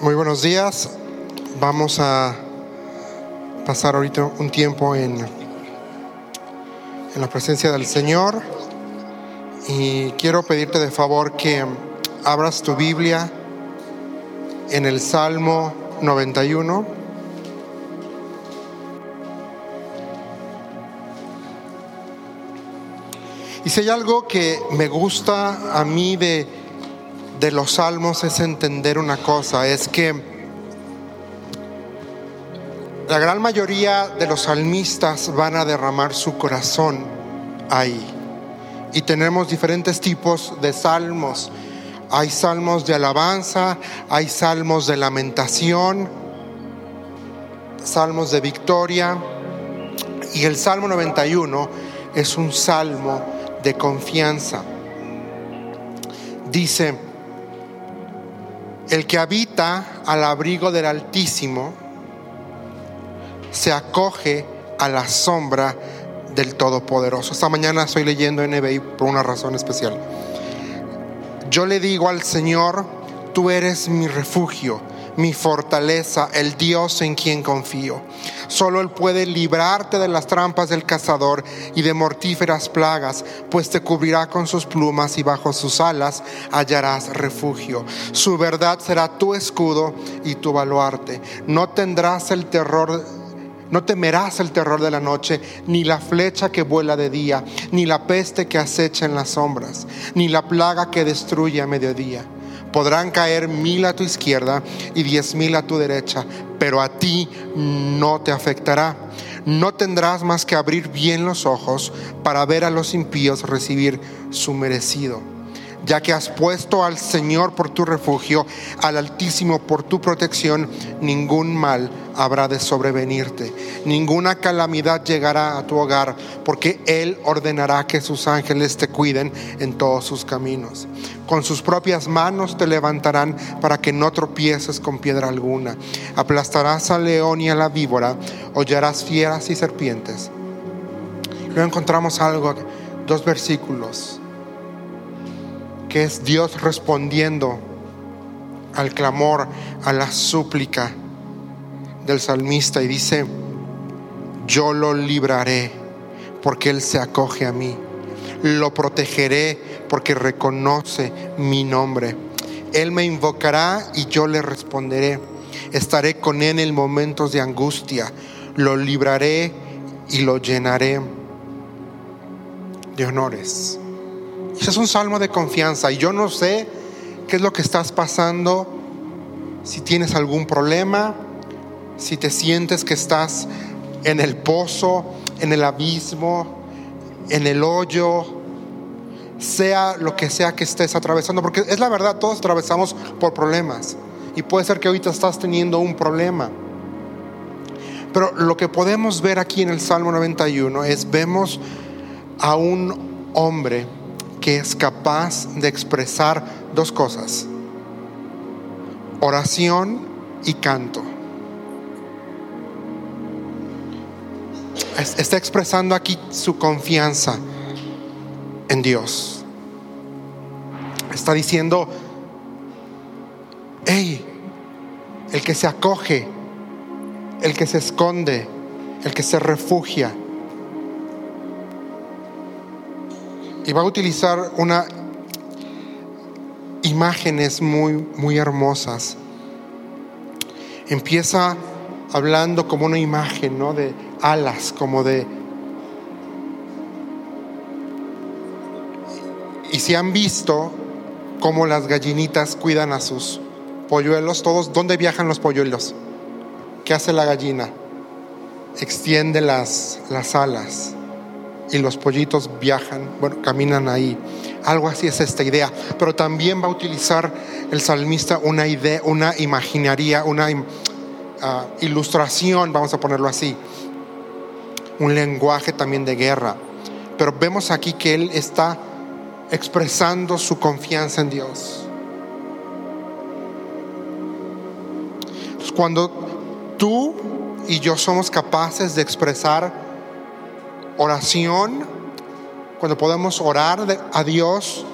Muy buenos días. Vamos a pasar ahorita un tiempo en, en la presencia del Señor y quiero pedirte de favor que abras tu Biblia en el Salmo 91. Y si hay algo que me gusta a mí de de los salmos es entender una cosa, es que la gran mayoría de los salmistas van a derramar su corazón ahí. Y tenemos diferentes tipos de salmos. Hay salmos de alabanza, hay salmos de lamentación, salmos de victoria. Y el Salmo 91 es un salmo de confianza. Dice, el que habita al abrigo del Altísimo se acoge a la sombra del Todopoderoso. Esta mañana estoy leyendo NBI por una razón especial. Yo le digo al Señor, tú eres mi refugio mi fortaleza, el Dios en quien confío. Solo Él puede librarte de las trampas del cazador y de mortíferas plagas, pues te cubrirá con sus plumas y bajo sus alas hallarás refugio. Su verdad será tu escudo y tu baluarte. No tendrás el terror no temerás el terror de la noche, ni la flecha que vuela de día, ni la peste que acecha en las sombras, ni la plaga que destruye a mediodía. Podrán caer mil a tu izquierda y diez mil a tu derecha, pero a ti no te afectará. No tendrás más que abrir bien los ojos para ver a los impíos recibir su merecido ya que has puesto al Señor por tu refugio, al Altísimo por tu protección, ningún mal habrá de sobrevenirte, ninguna calamidad llegará a tu hogar, porque Él ordenará que sus ángeles te cuiden en todos sus caminos. Con sus propias manos te levantarán para que no tropieces con piedra alguna. Aplastarás al león y a la víbora, hollarás fieras y serpientes. Luego encontramos algo, dos versículos que es Dios respondiendo al clamor, a la súplica del salmista y dice, yo lo libraré porque Él se acoge a mí, lo protegeré porque reconoce mi nombre. Él me invocará y yo le responderé. Estaré con Él en momentos de angustia, lo libraré y lo llenaré de honores. Es un salmo de confianza y yo no sé qué es lo que estás pasando, si tienes algún problema, si te sientes que estás en el pozo, en el abismo, en el hoyo, sea lo que sea que estés atravesando, porque es la verdad, todos atravesamos por problemas y puede ser que ahorita estás teniendo un problema. Pero lo que podemos ver aquí en el Salmo 91 es, vemos a un hombre que es capaz de expresar dos cosas, oración y canto. Está expresando aquí su confianza en Dios. Está diciendo, hey, el que se acoge, el que se esconde, el que se refugia, y va a utilizar una imágenes muy muy hermosas. Empieza hablando como una imagen, ¿no? de alas, como de Y si han visto cómo las gallinitas cuidan a sus polluelos, todos, ¿dónde viajan los polluelos? ¿Qué hace la gallina? Extiende las, las alas y los pollitos viajan, bueno, caminan ahí. Algo así es esta idea. Pero también va a utilizar el salmista una idea, una imaginaría, una ah, ilustración, vamos a ponerlo así. Un lenguaje también de guerra. Pero vemos aquí que él está expresando su confianza en Dios. cuando tú y yo somos capaces de expresar oración, cuando podemos orar a Dios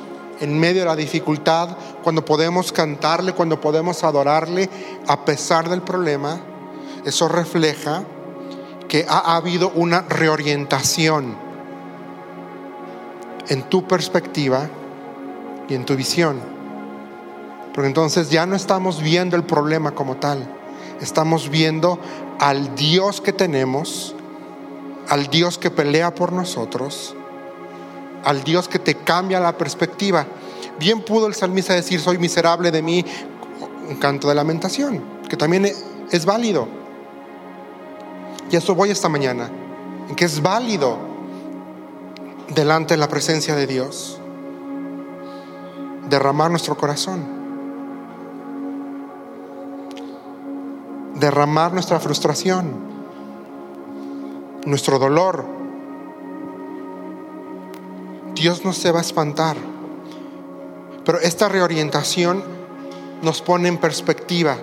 en medio de la dificultad, cuando podemos cantarle, cuando podemos adorarle a pesar del problema, eso refleja que ha habido una reorientación en tu perspectiva y en tu visión. Porque entonces ya no estamos viendo el problema como tal, estamos viendo al Dios que tenemos, al Dios que pelea por nosotros, al Dios que te cambia la perspectiva. Bien pudo el salmista decir, soy miserable de mí, un canto de lamentación, que también es válido. Y eso voy esta mañana, en que es válido delante de la presencia de Dios derramar nuestro corazón, derramar nuestra frustración, nuestro dolor. Dios no se va a espantar, pero esta reorientación nos pone en perspectiva.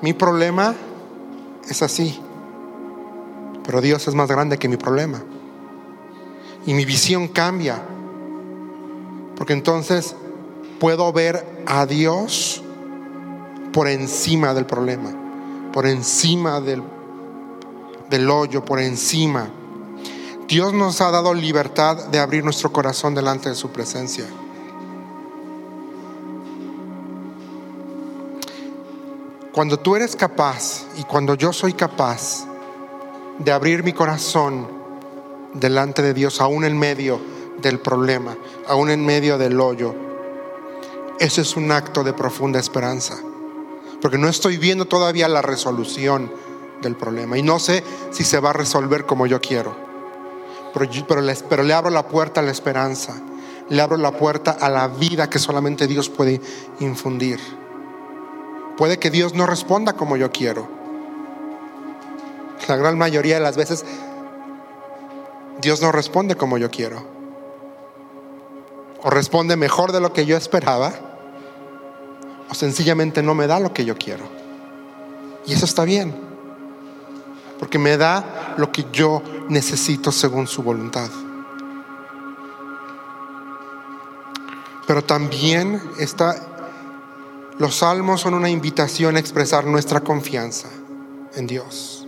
Mi problema es así, pero Dios es más grande que mi problema. Y mi visión cambia porque entonces puedo ver a Dios por encima del problema, por encima del, del hoyo, por encima. Dios nos ha dado libertad de abrir nuestro corazón delante de su presencia. Cuando tú eres capaz y cuando yo soy capaz de abrir mi corazón delante de Dios, aún en medio del problema, aún en medio del hoyo. Eso es un acto de profunda esperanza, porque no estoy viendo todavía la resolución del problema y no sé si se va a resolver como yo quiero, pero, pero, le, pero le abro la puerta a la esperanza, le abro la puerta a la vida que solamente Dios puede infundir. Puede que Dios no responda como yo quiero. La gran mayoría de las veces Dios no responde como yo quiero o responde mejor de lo que yo esperaba, o sencillamente no me da lo que yo quiero. Y eso está bien, porque me da lo que yo necesito según su voluntad. Pero también está, los salmos son una invitación a expresar nuestra confianza en Dios.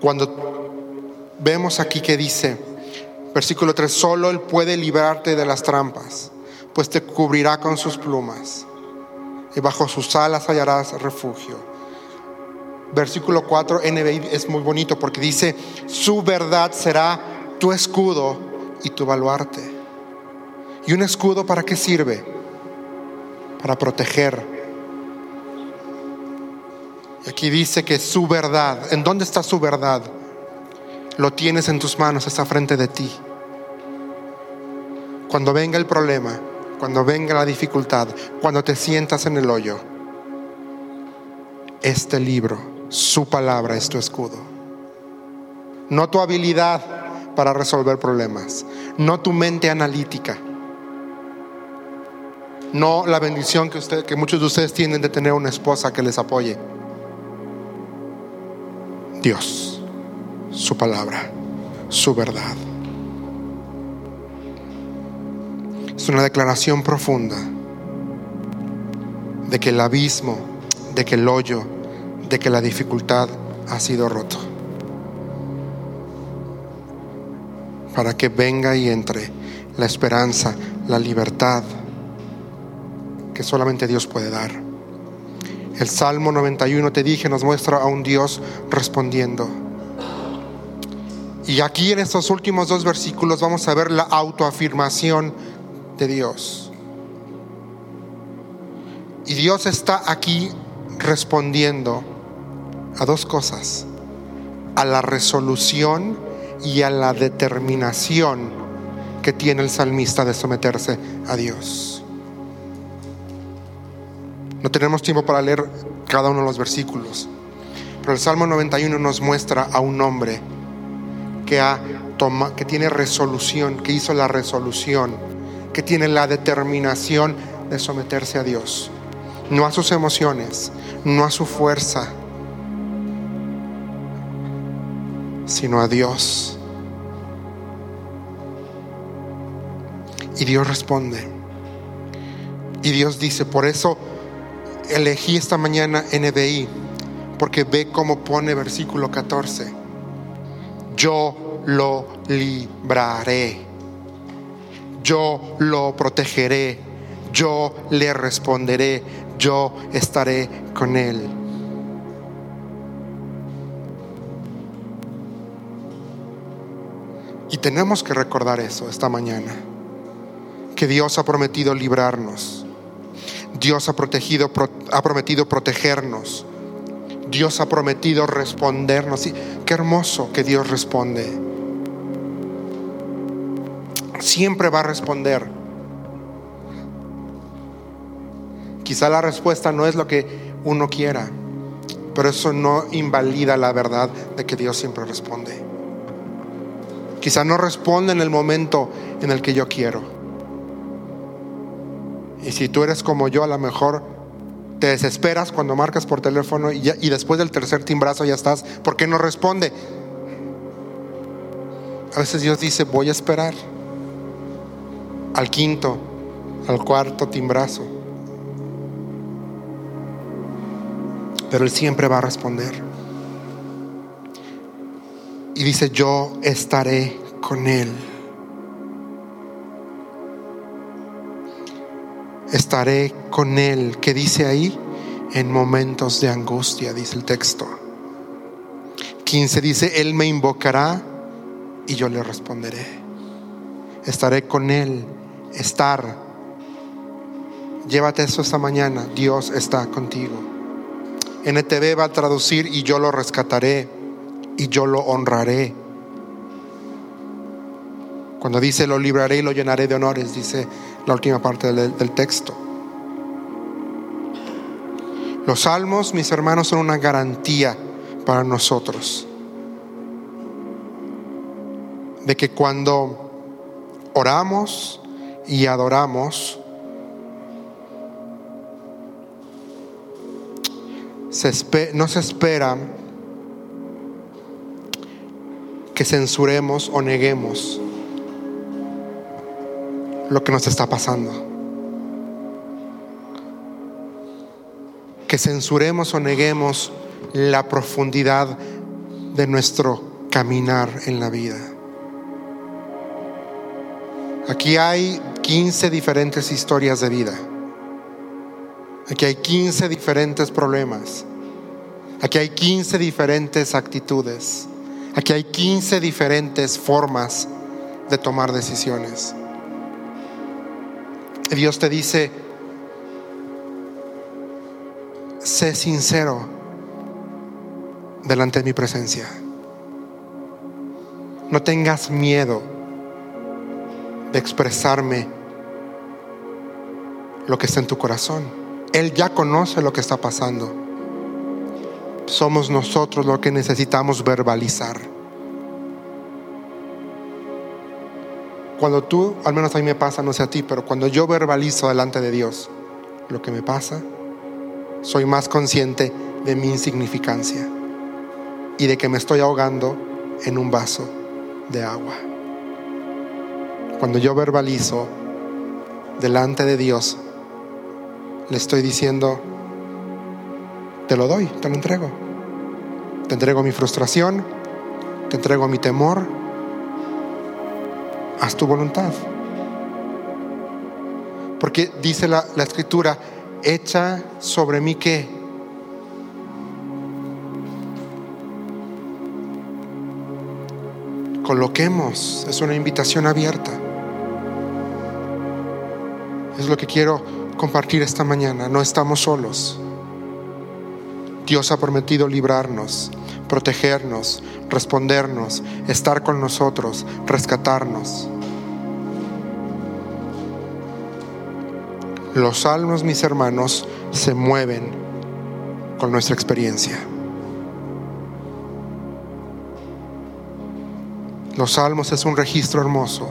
Cuando vemos aquí que dice, Versículo 3, solo Él puede librarte de las trampas, pues te cubrirá con sus plumas y bajo sus alas hallarás refugio. Versículo 4, NBI es muy bonito porque dice, su verdad será tu escudo y tu baluarte. ¿Y un escudo para qué sirve? Para proteger. Y aquí dice que su verdad, ¿en dónde está su verdad? lo tienes en tus manos, está frente de ti. Cuando venga el problema, cuando venga la dificultad, cuando te sientas en el hoyo, este libro, su palabra es tu escudo. No tu habilidad para resolver problemas, no tu mente analítica, no la bendición que, usted, que muchos de ustedes tienen de tener una esposa que les apoye. Dios su palabra, su verdad. Es una declaración profunda de que el abismo, de que el hoyo, de que la dificultad ha sido roto. Para que venga y entre la esperanza, la libertad que solamente Dios puede dar. El Salmo 91, te dije, nos muestra a un Dios respondiendo. Y aquí en estos últimos dos versículos vamos a ver la autoafirmación de Dios. Y Dios está aquí respondiendo a dos cosas, a la resolución y a la determinación que tiene el salmista de someterse a Dios. No tenemos tiempo para leer cada uno de los versículos, pero el Salmo 91 nos muestra a un hombre que, ha que tiene resolución, que hizo la resolución, que tiene la determinación de someterse a Dios. No a sus emociones, no a su fuerza, sino a Dios. Y Dios responde. Y Dios dice, por eso elegí esta mañana NBI, porque ve cómo pone versículo 14. Yo lo libraré. Yo lo protegeré. Yo le responderé. Yo estaré con él. Y tenemos que recordar eso esta mañana, que Dios ha prometido librarnos, Dios ha, protegido, ha prometido protegernos, Dios ha prometido respondernos. qué hermoso que Dios responde. Siempre va a responder. Quizá la respuesta no es lo que uno quiera, pero eso no invalida la verdad de que Dios siempre responde. Quizá no responde en el momento en el que yo quiero. Y si tú eres como yo, a lo mejor te desesperas cuando marcas por teléfono y, después del tercer timbrazo ya estás. ¿Por qué no responde? A veces Dios dice, voy a esperar al quinto, al cuarto timbrazo. Pero Él siempre va a responder y dice, yo estaré con él. Estaré con él. ¿Qué dice ahí? En momentos de angustia, dice el texto. 15 dice, Él me invocará y yo le responderé. Estaré con Él. Estar. Llévate eso esta mañana. Dios está contigo. NTV va a traducir y yo lo rescataré y yo lo honraré. Cuando dice lo libraré y lo llenaré de honores, dice la última parte del, texto. Los salmos, mis hermanos, son una garantía para nosotros de que cuando oramos y adoramos, se no se espera que censuremos o neguemos lo que nos está pasando. Que censuremos o neguemos la profundidad de nuestro caminar en la vida. Aquí hay 15 diferentes historias de vida. Aquí hay 15 diferentes problemas. Aquí hay 15 diferentes actitudes. Aquí hay 15 diferentes formas de tomar decisiones. Dios te dice, sé sincero delante de mi presencia. No tengas miedo de expresarme lo que está en tu corazón. Él ya conoce lo que está pasando somos nosotros lo que necesitamos verbalizar. Cuando tú, al menos a mí me pasa, no sé a ti, pero cuando yo verbalizo delante de Dios lo que me pasa, soy más consciente de mi insignificancia y de que me estoy ahogando en un vaso de agua. Cuando yo verbalizo delante de Dios, le estoy diciendo, te lo doy, te lo entrego. Te entrego mi frustración, te entrego mi temor. Haz tu voluntad. Porque dice la, la escritura, echa sobre mí que coloquemos, es una invitación abierta. Es lo que quiero compartir esta mañana, no estamos solos. Dios ha prometido librarnos, protegernos, respondernos, estar con nosotros, rescatarnos. Los salmos, mis hermanos, se mueven con nuestra experiencia. Los salmos es un registro hermoso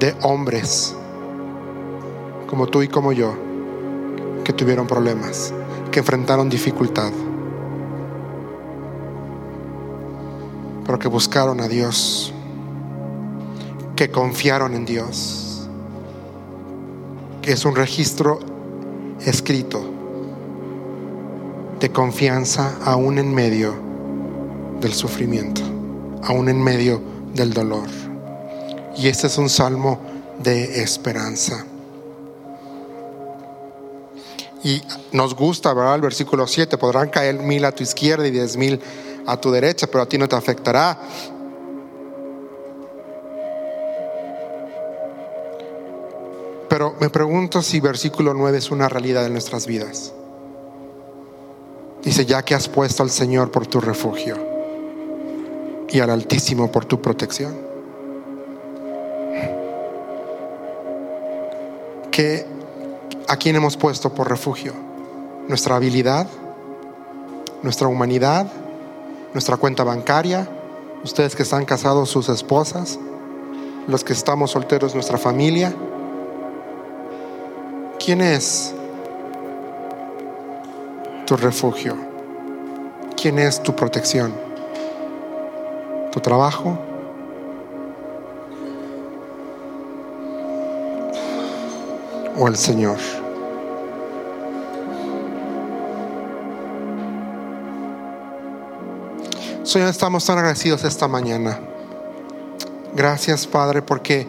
de hombres como tú y como yo que tuvieron problemas que enfrentaron dificultad, pero que buscaron a Dios, que confiaron en Dios, que es un registro escrito de confianza aún en medio del sufrimiento, aún en medio del dolor. Y este es un salmo de esperanza. Y nos gusta, ¿verdad? El versículo 7, podrán caer mil a tu izquierda y diez mil a tu derecha, pero a ti no te afectará. Pero me pregunto si versículo 9 es una realidad en nuestras vidas. Dice, ya que has puesto al Señor por tu refugio y al Altísimo por tu protección. ¿Qué, ¿A quién hemos puesto por refugio? ¿Nuestra habilidad? ¿Nuestra humanidad? ¿Nuestra cuenta bancaria? ¿Ustedes que están casados, sus esposas? ¿Los que estamos solteros, nuestra familia? ¿Quién es tu refugio? ¿Quién es tu protección? ¿Tu trabajo? ¿O el Señor? Señor, estamos tan agradecidos esta mañana. Gracias, Padre, porque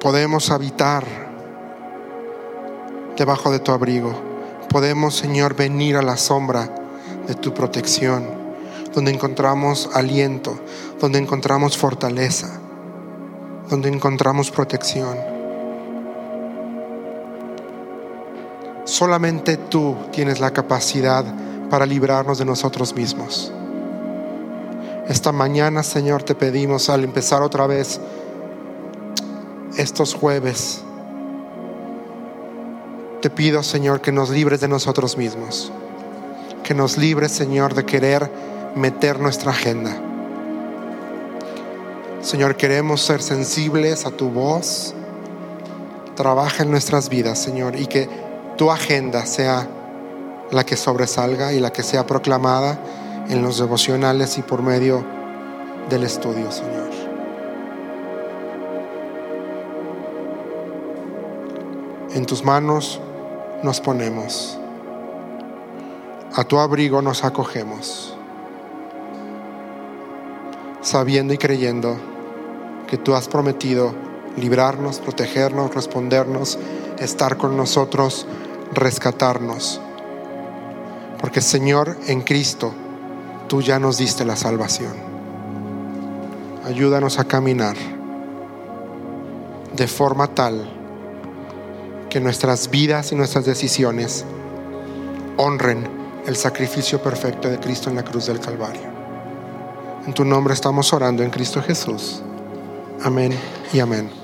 podemos habitar debajo de tu abrigo. Podemos, Señor, venir a la sombra de tu protección, donde encontramos aliento, donde encontramos fortaleza, donde encontramos protección. Solamente tú tienes la capacidad para librarnos de nosotros mismos. Esta mañana, Señor, te pedimos al empezar otra vez estos jueves, te pido, Señor, que nos libres de nosotros mismos, que nos libres, Señor, de querer meter nuestra agenda. Señor, queremos ser sensibles a tu voz. Trabaja en nuestras vidas, Señor, y que tu agenda sea la que sobresalga y la que sea proclamada en los devocionales y por medio del estudio, Señor. En tus manos nos ponemos. A tu abrigo nos acogemos. Sabiendo y creyendo que tú has prometido librarnos, protegernos, respondernos, estar con nosotros, rescatarnos. Porque Señor, en Cristo, tú ya nos diste la salvación. Ayúdanos a caminar de forma tal que nuestras vidas y nuestras decisiones honren el sacrificio perfecto de Cristo en la cruz del Calvario. En tu nombre estamos orando en Cristo Jesús. Amén y amén.